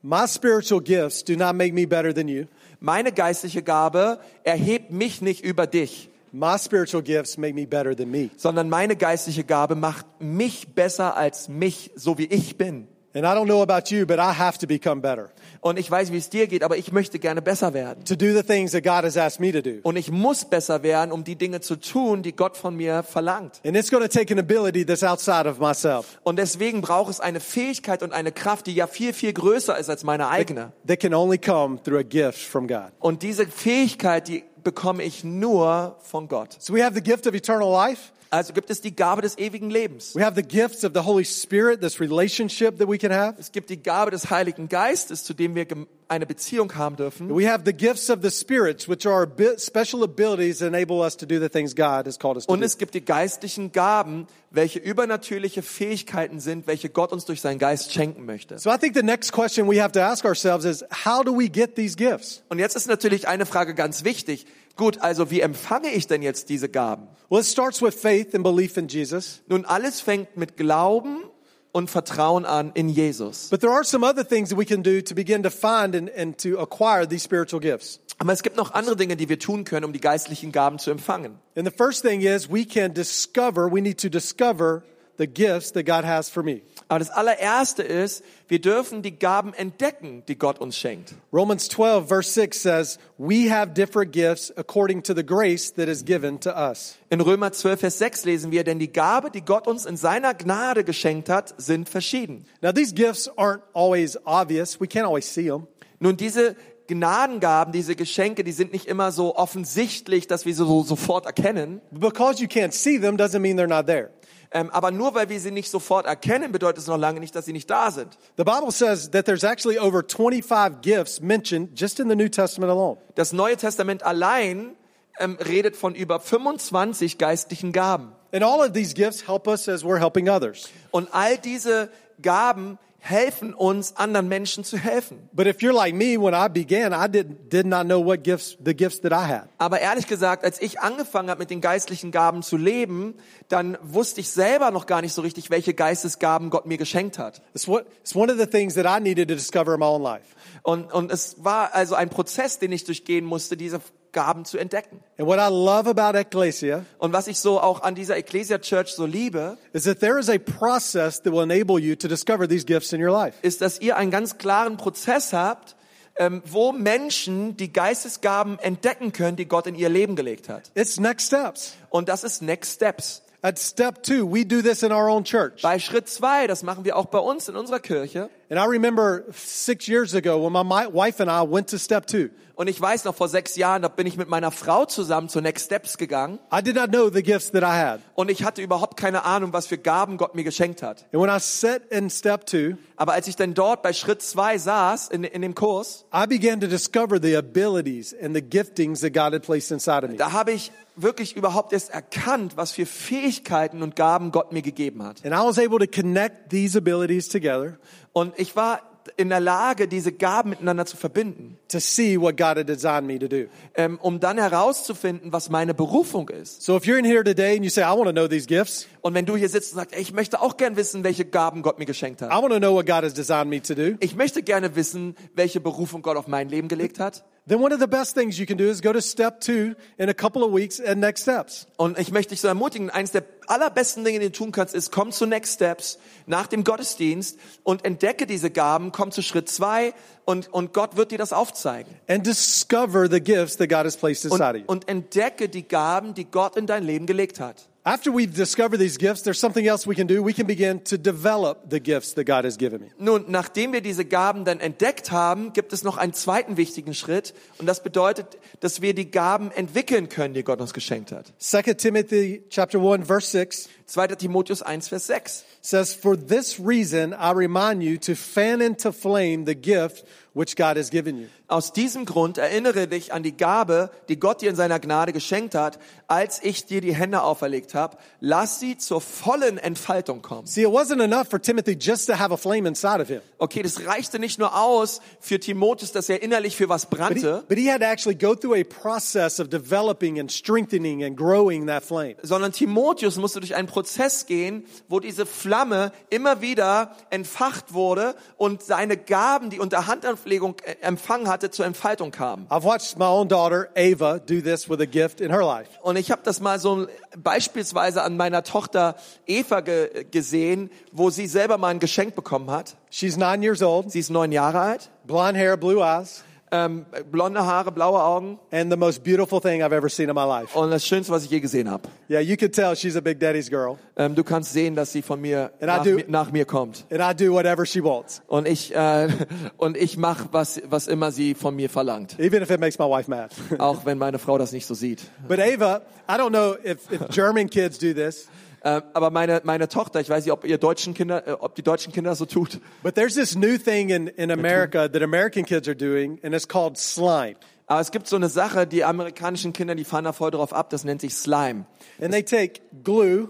My spiritual gifts do not make me better than you. Meine geistliche Gabe erhebt mich nicht über dich, My spiritual gifts make me better than me. sondern meine geistliche Gabe macht mich besser als mich, so wie ich bin. And I don't know about you, but I have to become better Und ich weiß, wie es dir geht, aber ich möchte gerne besser werden. to do the things that God has asked me to do. Und ich muss besser werden, um die Dinge zu tun, die Gott von mir verlangt. And it's going to take an ability that's outside of myself Und deswegen braucht es eine Fähigkeit und eine Kraft, die ja viel, viel größer ist als meine eigene. that can only come through a gift from God. Und diese Fähigkeit, die bekomme ich nur von Gott. So we have the gift of eternal life. Also gibt es die Gabe des ewigen Lebens. We have the gifts of the Holy Spirit, this relationship that we can have. Es gibt die Gabe des Heiligen Geistes, zu dem wir eine Beziehung haben dürfen. We have the gifts of the spirits, which are special abilities that enable us to do the things God has called us to Und es gibt die geistlichen Gaben, welche übernatürliche Fähigkeiten sind, welche Gott uns durch seinen Geist schenken möchte. So I think the next question we have to ask ourselves is, how do we get these gifts? Und jetzt ist natürlich eine Frage ganz wichtig. Gut, also wie empfange ich denn jetzt diese Gaben? Well, it starts with faith and belief in Jesus. Nun, alles fängt mit Glauben und Vertrauen an in Jesus. But there are some other things that we can do to begin to find and, and to acquire these spiritual gifts. Aber es gibt noch andere Dinge, die wir tun können, um die geistlichen Gaben zu empfangen. And the first thing is we can discover, we need to discover the gifts that God has for me. Aber das allererste ist, wir dürfen die Gaben entdecken, die Gott uns schenkt. Romans 12, verse 6 says, We have different gifts according to the grace that is given to us. In Römer 12, Vers 6 lesen wir, denn die Gabe, die Gott uns in seiner Gnade geschenkt hat, sind verschieden. Now, these gifts aren't always obvious. We can't always see them. Nun, diese Gnadengaben, diese Geschenke, die sind nicht immer so offensichtlich, dass wir sie so sofort erkennen. Because you can't see them doesn't mean they're not there. Ähm, aber nur weil wir sie nicht sofort erkennen, bedeutet es noch lange nicht, dass sie nicht da sind. The Bible says that there's actually over 25 gifts mentioned just in the New Testament alone. Das Neue Testament allein ähm, redet von über 25 geistlichen Gaben. And all of these gifts help us as we're helping others. Und all diese Gaben helfen uns, anderen Menschen zu helfen. But if you're like me, when I began, I did, did not know what gifts, the gifts that I had. Aber ehrlich gesagt, als ich angefangen habe, mit den geistlichen Gaben zu leben, dann wusste ich selber noch gar nicht so richtig, welche Geistesgaben Gott mir geschenkt hat. It's, what, it's one of the things that I needed to discover in my own life. Und, und es war also ein Prozess, den ich durchgehen musste, diese Gaben zu entdecken. And what I love about Ecclesia Und was ich so auch an dieser Ecclesia Church so liebe, is that there is a process that will enable you to discover these gifts in your life. ist, dass ihr einen ganz klaren Prozess habt, ähm, wo Menschen die Geistesgaben entdecken können, die Gott in ihr Leben gelegt hat. It's next steps. Und das ist Next Steps. At step two, we do this in our own church. Bei Schritt zwei, das machen wir auch bei uns in unserer Kirche. And I remember six years ago when my wife and I went to step two. Und ich weiß noch, vor sechs Jahren, da bin ich mit meiner Frau zusammen zu Next Steps gegangen. I did not know the gifts that I had. Und ich hatte überhaupt keine Ahnung, was für Gaben Gott mir geschenkt hat. And when I sat in step two, Aber als ich dann dort bei Schritt zwei saß, in, in dem Kurs, I began to discover the abilities and the giftings that God had placed inside of me. da habe ich wirklich überhaupt erst erkannt, was für Fähigkeiten und Gaben Gott mir gegeben hat. And I was able to connect these abilities together Und ich war in der Lage, diese Gaben miteinander zu verbinden, to see what God had designed me to do. ähm, um dann herauszufinden, was meine Berufung ist. So if you're in here today and you say, I want to know these gifts, Und wenn du hier sitzt und sagst, ich möchte auch gern wissen, welche Gaben Gott mir geschenkt hat. I want to know what God has designed me to do, Ich möchte gerne wissen, welche Berufung Gott auf mein Leben gelegt hat. then one of the best things you can do is go to step two in a couple of weeks and next steps. Und ich möchte dich so ermutigen, eines der allerbesten Dinge, die du tun kannst, ist, komm zu Next Steps nach dem Gottesdienst und entdecke diese Gaben, komm zu Schritt zwei und, und Gott wird dir das aufzeigen. And discover the gifts that God has placed Und, inside of you. und entdecke die Gaben, die Gott in dein Leben gelegt hat. After we've discovered these gifts, there's something else we can do. We can begin to develop the gifts that God has given me. Nun, nachdem wir diese Gaben dann entdeckt haben, gibt es noch einen zweiten wichtigen Schritt und das bedeutet, dass wir die Gaben entwickeln können, die Gott uns geschenkt hat. 2 Timothy chapter 1 verse 6 2. Timotheus 1, Vers 6. says, For this reason I remind you to fan into flame the gift which God has given you. Aus diesem Grund erinnere dich an die Gabe, die Gott dir in seiner Gnade geschenkt hat, als ich dir die Hände auferlegt habe. Lass sie zur vollen Entfaltung kommen. See, it wasn't enough for Timothy just to have a flame inside of him. Okay, das reichte nicht nur aus für Timotheus, dass er innerlich für was But he, brannte, but he had to actually go through a process of developing and strengthening and growing that flame. sondern Timotheus musste durch einen Prozess gehen, wo diese Flamme immer wieder entfacht wurde und seine Gaben, die unter Handauflegung äh, empfangen hatte, zur Entfaltung kamen. I've watched my own daughter, Ava, do this with a gift in her life. Und ich habe das mal so beispielsweise an meiner Tochter Eva ge gesehen, wo sie selber mal ein Geschenk bekommen hat. She's nine years old, Sie ist neun Jahre alt, blonde hair, blue eyes. Ähm, blonde Haare, blaue Augen and the most beautiful thing I've ever seen in my life. und das Schönste, was ich je gesehen habe. Yeah, you could tell she's a Big Daddy's girl, Ähm, du kannst sehen, dass sie von mir And I nach, do- mir nach mir kommt. and I do whatever she wants, Und ich, äh, (laughs) und ich mache, was, was immer sie von mir verlangt. even if it makes my wife mad. Auch wenn meine Frau das nicht so sieht. but Ava, I don't know if, if German kids do this, Äh, aber meine, meine Tochter, ich weiß nicht, ob ihr deutschen Kinder, äh, ob die deutschen Kinder so tut. but there's this new thing in, in America that American kids are doing, and it's called slime. Aber es gibt so eine Sache, die amerikanischen Kinder, die fahren da voll drauf ab, das nennt sich Slime. And they take glue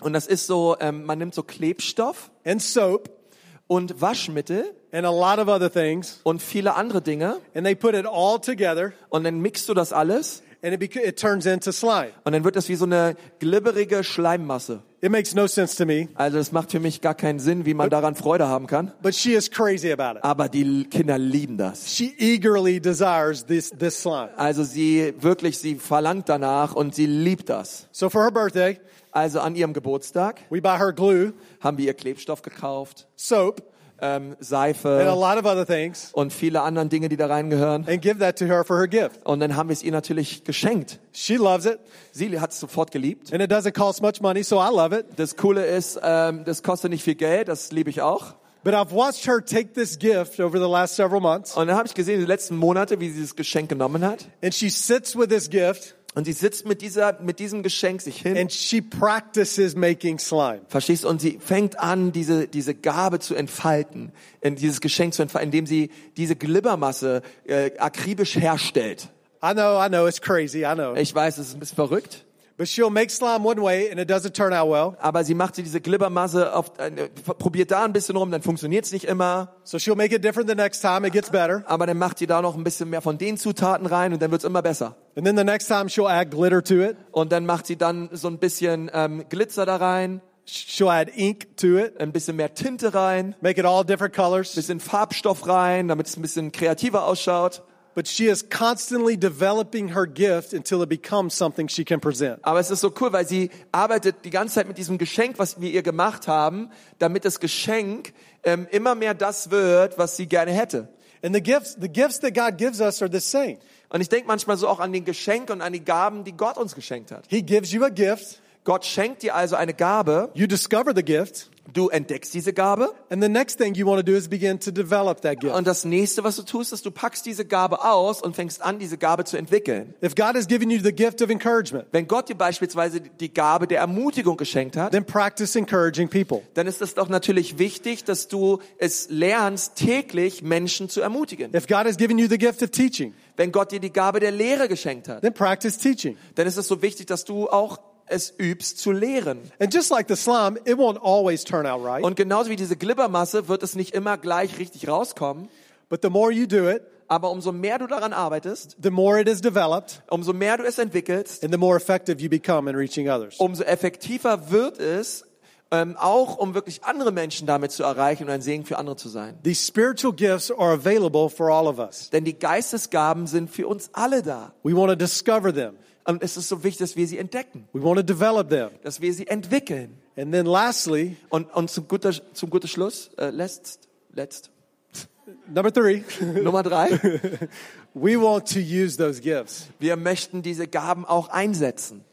Und das ist so, ähm, man nimmt so Klebstoff and soap und Waschmittel and a lot of other things, und viele andere Dinge. and they put it all together, Und dann mixt du das alles and it, it turns into slime. und dann wird das wie so eine glibberige Schleimmasse. It makes no sense to me, Also das macht für mich gar keinen Sinn, wie man daran Freude haben kann. but she is crazy about it. Aber die Kinder lieben das. She eagerly desires this, this slime. Also sie wirklich, sie verlangt danach und sie liebt das. So for her birthday, Also an ihrem Geburtstag we buy her glue, haben wir ihr Klebstoff gekauft, soap, ähm, and a Seife lot of other things, und viele andere Dinge, die da reingehören. and give that to her for her gift. Und dann haben wir es ihr natürlich geschenkt. She loves it, Sie hat es sofort geliebt. and it doesn't cost much money, so I love it. Das Coole ist, ähm, das kostet nicht viel Geld, das liebe ich auch. But I've watched her take this gift over the last several months, Und dann habe ich gesehen, die letzten Monate, wie sie das Geschenk genommen hat. and she sits with this gift, Und sie sitzt mit, dieser, mit diesem Geschenk sich hin. and she practices making slime. Verstehst du? Und sie fängt an, diese, diese Gabe zu entfalten, in dieses Geschenk zu entfalten, indem sie diese Glibbermasse äh, akribisch herstellt. I know, I know, it's crazy, I know. Ich weiß, es ist ein bisschen verrückt, But she'll make slime one way, and it doesn't turn out well. aber sie macht sie diese Glibbermasse, auf, äh, probiert da ein bisschen rum, dann funktioniert es nicht immer. So she'll make it different the next time, it gets better. Aber dann macht sie da noch ein bisschen mehr von den Zutaten rein und dann wird's immer besser. And then the next time she'll add glitter to it. Und dann macht sie dann so ein bisschen ähm, Glitzer da rein, She'll add ink to it, ein bisschen mehr Tinte rein, make it all different colors. bisschen Farbstoff rein, damit es ein bisschen kreativer ausschaut. But she is constantly developing her gift until it becomes something she can present. Aber es ist so cool, weil sie arbeitet die ganze Zeit mit diesem Geschenk, was wir ihr gemacht haben, damit das Geschenk ähm, immer mehr das wird, was sie gerne hätte. And the gifts, the gifts that God gives us are the same. Und ich denke manchmal so auch an den Geschenk und an die Gaben, die Gott uns geschenkt hat. He gives you a gift, Gott schenkt dir also eine Gabe, you discover the gift, du entdeckst diese Gabe and the next thing you want to do is begin to develop that gift. und das nächste, was du tust, ist, du packst diese Gabe aus und fängst an, diese Gabe zu entwickeln. If God has given you the gift of encouragement, Wenn Gott dir beispielsweise die Gabe der Ermutigung geschenkt hat, then practice encouraging people. dann ist es doch natürlich wichtig, dass du es lernst, täglich Menschen zu ermutigen. If God has given you the gift of teaching, Wenn Gott dir die Gabe der Lehre geschenkt hat, then practice teaching. dann ist es so wichtig, dass du auch es übst zu lehren. And just like the slime, it won't always turn out right. Und genauso wie diese Glibbermasse wird es nicht immer gleich richtig rauskommen, But the more you do it, aber umso mehr du daran arbeitest, the more it is developed, umso mehr du es entwickelst, and the more effective you become in reaching others. umso effektiver wird es, ähm, auch um wirklich andere Menschen damit zu erreichen und ein Segen für andere zu sein. These spiritual gifts are available for all of us. Denn die Geistesgaben sind für uns alle da. We want to discover them. Und es ist so wichtig, dass wir sie entdecken, We want to develop them. dass wir sie entwickeln. And then lastly, Und, und zum, guter, zum guten Schluss, äh, letzt, letzt, number three, Nummer drei, (laughs) we want to use those gifts. wir möchten diese Gaben auch einsetzen.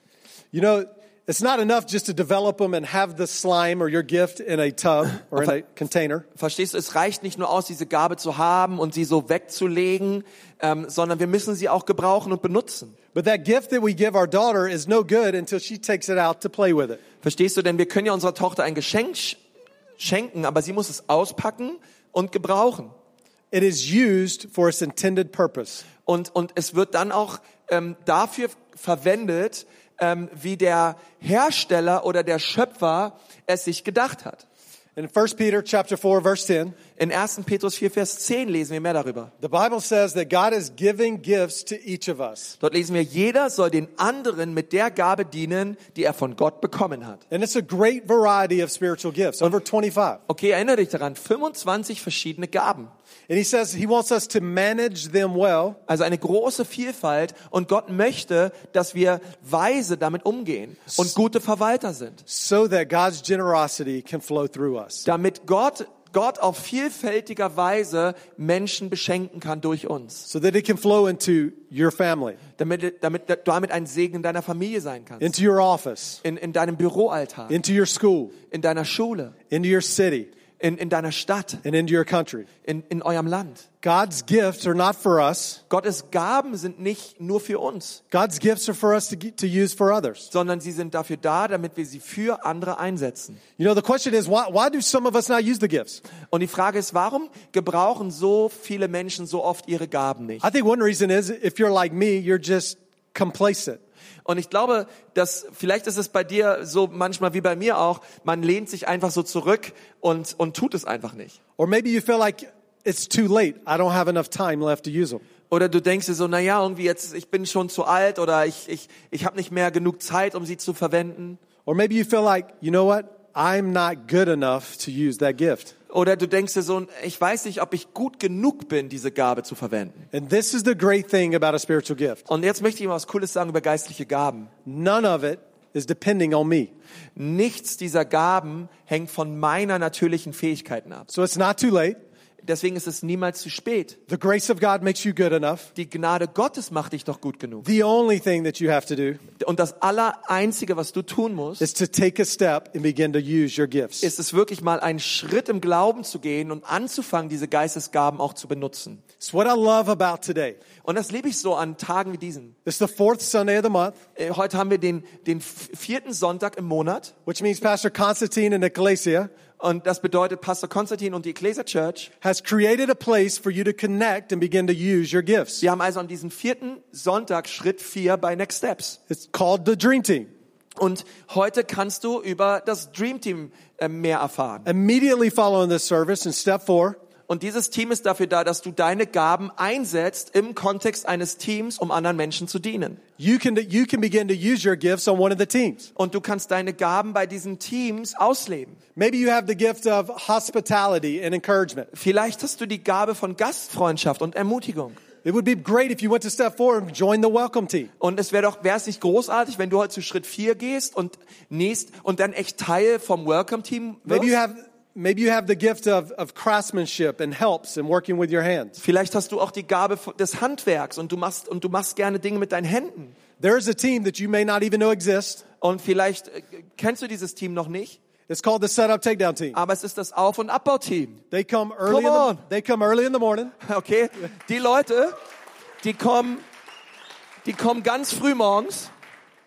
You know, it's not enough just to develop them and have the slime or your gift in a tub or in a container. Verstehst du, es reicht nicht nur aus, diese Gabe zu haben und sie so wegzulegen, ähm, sondern wir müssen sie auch gebrauchen und benutzen. But that gift that we give our daughter is no good until she takes it out to play with it. Verstehst du, denn wir können ja unserer Tochter ein Geschenk sch- schenken, aber sie muss es auspacken und gebrauchen. It is used for its intended purpose. Und, und es wird dann auch ähm, dafür verwendet, ähm, wie der Hersteller oder der Schöpfer es sich gedacht hat. In 1 Peter chapter 4 verse 10, In 1. Petrus 4, Vers 10 lesen wir mehr darüber. the Bible says that God is giving gifts to each of us. Dort lesen wir, jeder soll den anderen mit der Gabe dienen, die er von Gott bekommen hat. And it's a great variety of spiritual gifts, over 25. Okay, erinnere dich daran, 25 verschiedene Gaben. And he says he wants us to manage them well Also eine große Vielfalt und Gott möchte, dass wir weise damit umgehen und gute Verwalter sind. so that God's generosity can flow through us. Damit Gott Gott auf vielfältiger Weise Menschen beschenken kann durch uns, so that it can flow into your family, damit, damit du damit ein Segen in deiner Familie sein kannst, into your office, in, in deinem Büroalltag, into your school, in deiner Schule, into your city, in, in deiner Stadt, and into your country. in, in eurem Land. God's gifts are not for us. Gottes Gaben sind nicht nur für uns, God's gifts are for us to, to use for others. sondern sie sind dafür da, damit wir sie für andere einsetzen. You know, the question is, why, why do some of us not use the gifts? Und die Frage ist, warum gebrauchen so viele Menschen so oft ihre Gaben nicht? I think one reason is if you're like me, you're just complacent. Und ich glaube, dass vielleicht ist es bei dir so manchmal wie bei mir auch, man lehnt sich einfach so zurück und, und tut es einfach nicht. Or maybe you feel like it's too late. I don't have enough time left to use them. Oder du denkst dir so, na ja, irgendwie jetzt, ich bin schon zu alt oder ich, ich, ich habe nicht mehr genug Zeit, um sie zu verwenden. Or maybe you feel like, you know what? I'm not good enough to use that gift. Oder du denkst dir so, ich weiß nicht, ob ich gut genug bin, diese Gabe zu verwenden. And this is the great thing about a spiritual gift. Und jetzt möchte ich mal was Cooles sagen über geistliche Gaben. None of it is depending on me. Nichts dieser Gaben hängt von meiner natürlichen Fähigkeiten ab. So it's not too late. Deswegen ist es niemals zu spät. The grace of God makes you good enough. Die Gnade Gottes macht dich doch gut genug. The only thing that you have to do Und das Allereinzige, was du tun musst, is to take a step and begin to use your gifts. ist es wirklich mal einen Schritt im Glauben zu gehen und anzufangen, diese Geistesgaben auch zu benutzen. It's what I love about today. Und das liebe ich so an Tagen wie diesen. It's the fourth Sunday of the month, Äh, Heute haben wir den, den vierten Sonntag im Monat. which means Pastor Constantine and Ecclesia Und das bedeutet, Pastor Konstantin und die Ecclesia Church, has created a place for you to connect and begin to use your gifts. wir haben also an diesem vierten Sonntag Schritt vier bei Next Steps. It's called the Dream Team. Und heute kannst du über das Dream Team äh, mehr erfahren. Immediately following this service in step four, Und dieses Team ist dafür da, dass du deine Gaben einsetzt im Kontext eines Teams, um anderen Menschen zu dienen. you can, you can begin to use your gifts on one of the teams. Und du kannst deine Gaben bei diesen Teams ausleben. Maybe you have the gift of hospitality and encouragement. Vielleicht hast du die Gabe von Gastfreundschaft und Ermutigung. It would be great if you went to step four and joined the welcome team. Und es wäre doch, wäre es nicht großartig, wenn du heute zu Schritt vier gehst und nächst und dann echt Teil vom Welcome Team Maybe you wirst? have, maybe you have the gift of, of craftsmanship and helps and working with your hands. Vielleicht hast du auch die Gabe des Handwerks und du machst und du machst gerne Dinge mit deinen Händen. There is a team that you may not even know exists. Und vielleicht äh, kennst du dieses Team noch nicht, It's called the setup takedown team. aber es ist das Auf- und Abbauteam. They come early. Come on. the, they come early in the morning. (laughs) Okay? Die Leute, die kommen, die kommen ganz früh morgens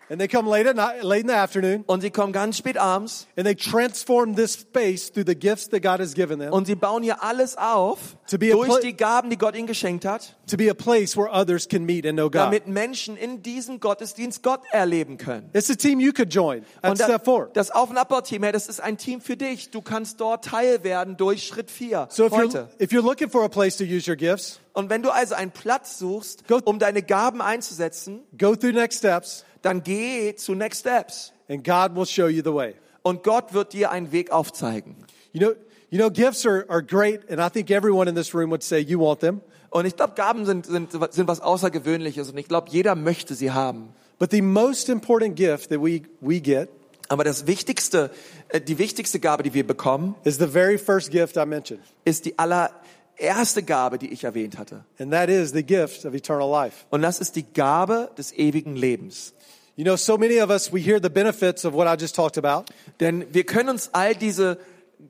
And they come late at night, late in the afternoon, und sie kommen ganz spät abends and they transform this space through the gifts that God has given them und sie bauen hier alles auf durch die Gaben, die Gott ihnen geschenkt hat, to be a place where others can meet and know God. damit Menschen in diesem Gottesdienst Gott erleben können. It's a team you could join at Und das, step four. das Auf- und Abbauteam, hey, das ist ein Team für dich. Du kannst dort Teil werden durch Schritt 4 So if you're, heute. if you're looking for a place to use your gifts, Und wenn du also einen Platz suchst, Go- um deine Gaben einzusetzen, go through next steps dann geh zu Next Steps. and God will show you the way. Und Gott wird dir einen Weg aufzeigen. You know, you know, gifts are, are great, and I think everyone in this room would say you want them. Und ich glaube, Gaben sind, sind, sind was Außergewöhnliches und ich glaube, jeder möchte sie haben. But the most important gift that we, we get Aber das wichtigste, äh, die wichtigste Gabe, die wir bekommen, is the very first gift I mentioned, ist die allererste Gabe, die ich erwähnt hatte. and that is the gift of eternal life. Und das ist die Gabe des ewigen Lebens. You know, so many of us, we hear the benefits of what I just talked about, Denn wir können uns all diese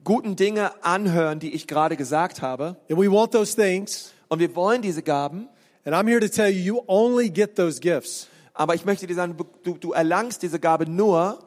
guten Dinge anhören, die ich gerade gesagt habe. and we want those things. Und wir wollen diese Gaben. And I'm here to tell you, you only get those gifts Aber ich möchte dir sagen, du, du erlangst diese Gabe nur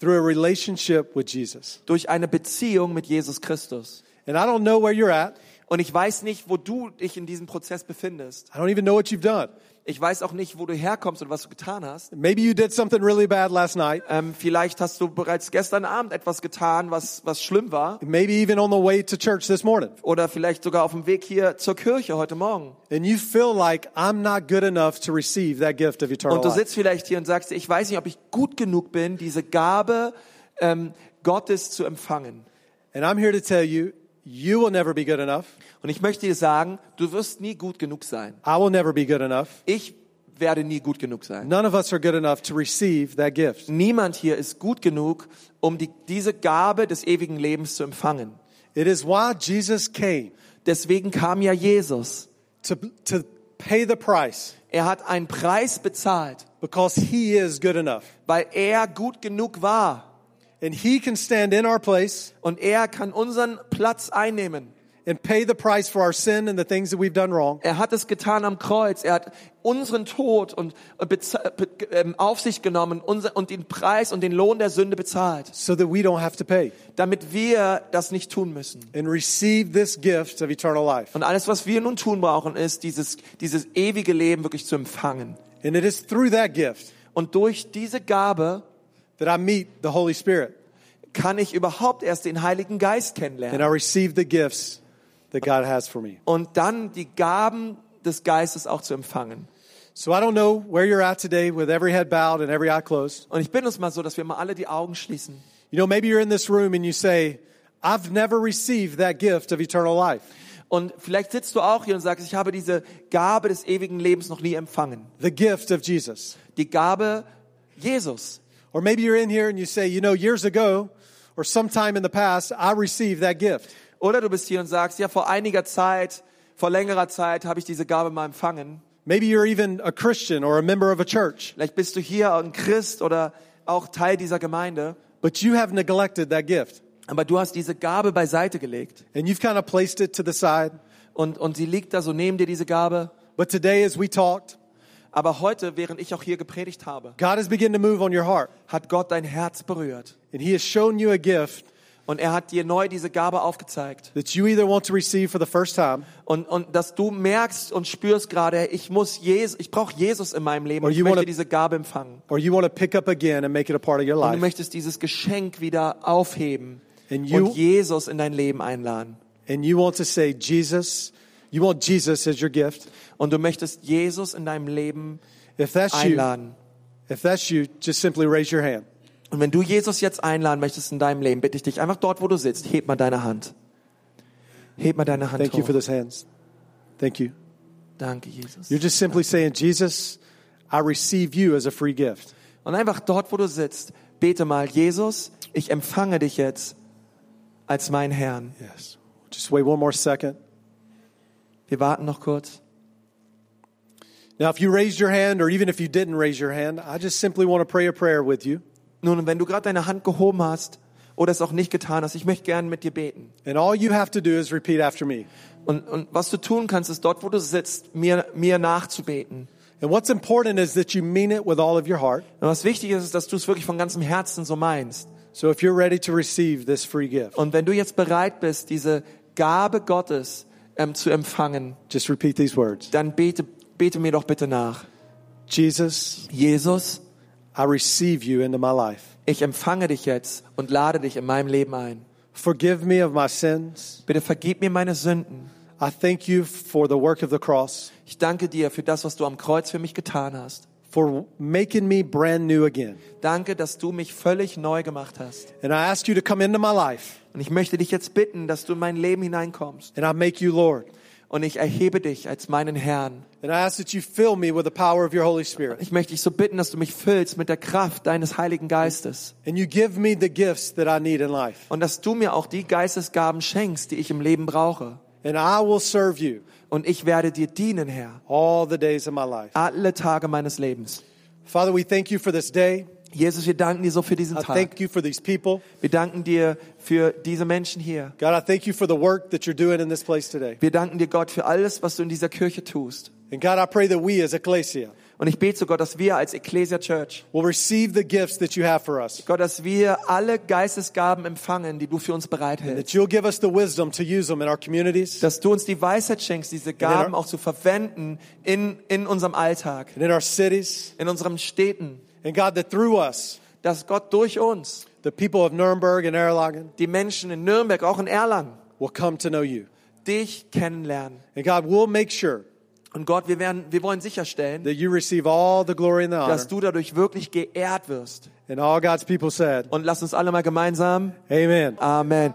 through a relationship with Jesus. durch eine Beziehung mit Jesus Christus. And I don't know where you're at. Und ich weiß nicht, wo du dich in diesem Prozess befindest. I don't even know what you've done. Ich weiß auch nicht, wo du herkommst und was du getan hast. Maybe you did something really bad last night. Ähm, vielleicht hast du bereits gestern Abend etwas getan, was, was schlimm war. Maybe even on the way to church this morning. Oder vielleicht sogar auf dem Weg hier zur Kirche heute Morgen. And you feel like I'm not good enough to receive that gift of eternal Und du life. sitzt vielleicht hier und sagst, ich weiß nicht, ob ich gut genug bin, diese Gabe ähm, Gottes zu empfangen. And I'm here to tell you, you will never be good enough. Und ich möchte dir sagen, du wirst nie gut genug sein. I will never be good enough. Ich werde nie gut genug sein. None of us are good enough to receive that gift. Niemand hier ist gut genug, um die, diese Gabe des ewigen Lebens zu empfangen. It is why Jesus came Deswegen kam ja Jesus. to, to pay the price Er hat einen Preis bezahlt, because he is good enough. weil er gut genug war. And he can stand in our place Und er kann unseren Platz einnehmen. and pay the price for our sin and the things that we've done wrong. Er hat es getan am Kreuz. Er hat unseren Tod und be- ähm, auf sich genommen und den Preis und den Lohn der Sünde bezahlt, so that we don't have to pay damit wir das nicht tun müssen. and receive this gift of eternal life. Und alles, was wir nun tun brauchen, ist dieses, dieses ewige Leben wirklich zu empfangen. And it is through that gift Und durch diese Gabe that I meet the Holy Spirit kann ich überhaupt erst den Heiligen Geist and kennenlernen. I receive the gifts that God has for me. Und dann die Gaben des Geistes auch zu empfangen. So I don't know where you're at today with every head bowed and every eye closed. Und ich bin uns mal so, dass wir mal alle die Augen schließen. You know, maybe you're in this room and you say, I've never received that gift of eternal life. Und vielleicht sitzt du auch hier und sagst, ich habe diese Gabe des ewigen Lebens noch nie empfangen. The gift of Jesus. Die Gabe Jesus. Or maybe you're in here and you say, you know, years ago or sometime in the past, I received that gift. Oder du bist hier und sagst, ja, vor einiger Zeit, vor längerer Zeit habe ich diese Gabe mal empfangen. Maybe you're even a Christian or a member of a church, Vielleicht bist du hier ein Christ oder auch Teil dieser Gemeinde. but you have neglected that gift. Aber du hast diese Gabe beiseite gelegt. And you've kind of placed it to the side. Und, und sie liegt da so neben dir, diese Gabe. But today, as we talked, Aber heute, während ich auch hier gepredigt habe, God has begun to move on your heart. hat Gott dein Herz berührt. And He has shown you a gift Und er hat dir neu diese Gabe aufgezeigt. that you either want to receive for the first time Und, und dass du merkst und spürst gerade, ich muss Jesus, ich brauche Jesus in meinem Leben. Or ich möchte wanna- diese Gabe empfangen. or you want to pick up again and make it a part of your Und du life. möchtest dieses Geschenk wieder aufheben you- und Jesus in dein Leben einladen. And you want to say, Jesus, you want Jesus as your gift. Und du möchtest Jesus in deinem Leben If that's you, einladen. if that's you, just simply raise your hand. Und wenn du Jesus jetzt einladen möchtest in deinem Leben, bitte ich dich einfach dort, wo du sitzt, heb mal deine Hand. Heb mal deine Hand Thank you hoch. for those hands. Thank you. Danke, Jesus. You're just simply saying, Jesus, I receive you as a free gift. Und einfach dort, wo du sitzt, bete mal, Jesus, ich empfange dich jetzt als mein Herrn. Yes. Just wait one more second. Wir warten noch kurz. Now, if you raised your hand, or even if you didn't raise your hand, I just simply want to pray a prayer with you. Nun, wenn du gerade deine Hand gehoben hast oder es auch nicht getan hast, ich möchte gerne mit dir beten. And all you have to do is repeat after me. Und, und was du tun kannst, ist dort, wo du sitzt, mir, mir nachzubeten. And what's important is that you mean it with all of your heart. Und was wichtig ist, ist, dass du es wirklich von ganzem Herzen so meinst. So if you're ready to receive this free gift, Und wenn du jetzt bereit bist, diese Gabe Gottes ähm, zu empfangen, just repeat these words. dann bete, bete mir doch bitte nach. Jesus, Jesus, I receive you into my life. ich empfange dich jetzt und lade dich in meinem Leben ein. Forgive me of my sins. Bitte vergib mir meine Sünden. I thank you for the work of the cross, Ich danke dir für das, was du am Kreuz für mich getan hast. For making me brand new again. Danke, dass du mich völlig neu gemacht hast. And I ask you to come into my life, Und ich möchte dich jetzt bitten, dass du in mein Leben hineinkommst. and I make you Lord. Und ich erhebe dich als meinen Herrn. And I ask that you fill me with the power of your Holy Spirit. Ich möchte dich so bitten, dass du mich füllst mit der Kraft deines Heiligen Geistes. And you give me the gifts that I need in life. Und dass du mir auch die Geistesgaben schenkst, die ich im Leben brauche. And I will serve you Und ich werde dir dienen, Herr, all the days of my life. alle Tage meines Lebens. Father, we thank you for this day. Jesus, wir danken dir so für diesen I Tag. thank you for these people. Wir danken dir für diese Menschen hier. God, I thank you for the work that you're doing in this place today. Wir danken dir, Gott, für alles, was du in dieser Kirche tust. And God, I pray that we as Ecclesia Und ich bete zu Gott, dass wir als Ecclesia Church, will receive the gifts that you have for us. Gott, dass wir alle Geistesgaben empfangen, die du für uns bereithältst. That you'll give us the wisdom to use them in our communities Dass du uns die Weisheit schenkst, diese Gaben auch zu verwenden in, in unserem Alltag, in our cities. in unseren Städten. And God, that through us, Dass Gott durch uns, the people of Nuremberg and Erlangen die Menschen in Nürnberg, auch in Erlangen, will come to know you. dich kennenlernen. And God, we'll make sure Und Gott, wir, werden, wir wollen sicherstellen, dass du dadurch wirklich geehrt wirst. And all God's people said, Und lass uns alle mal gemeinsam Amen. Amen.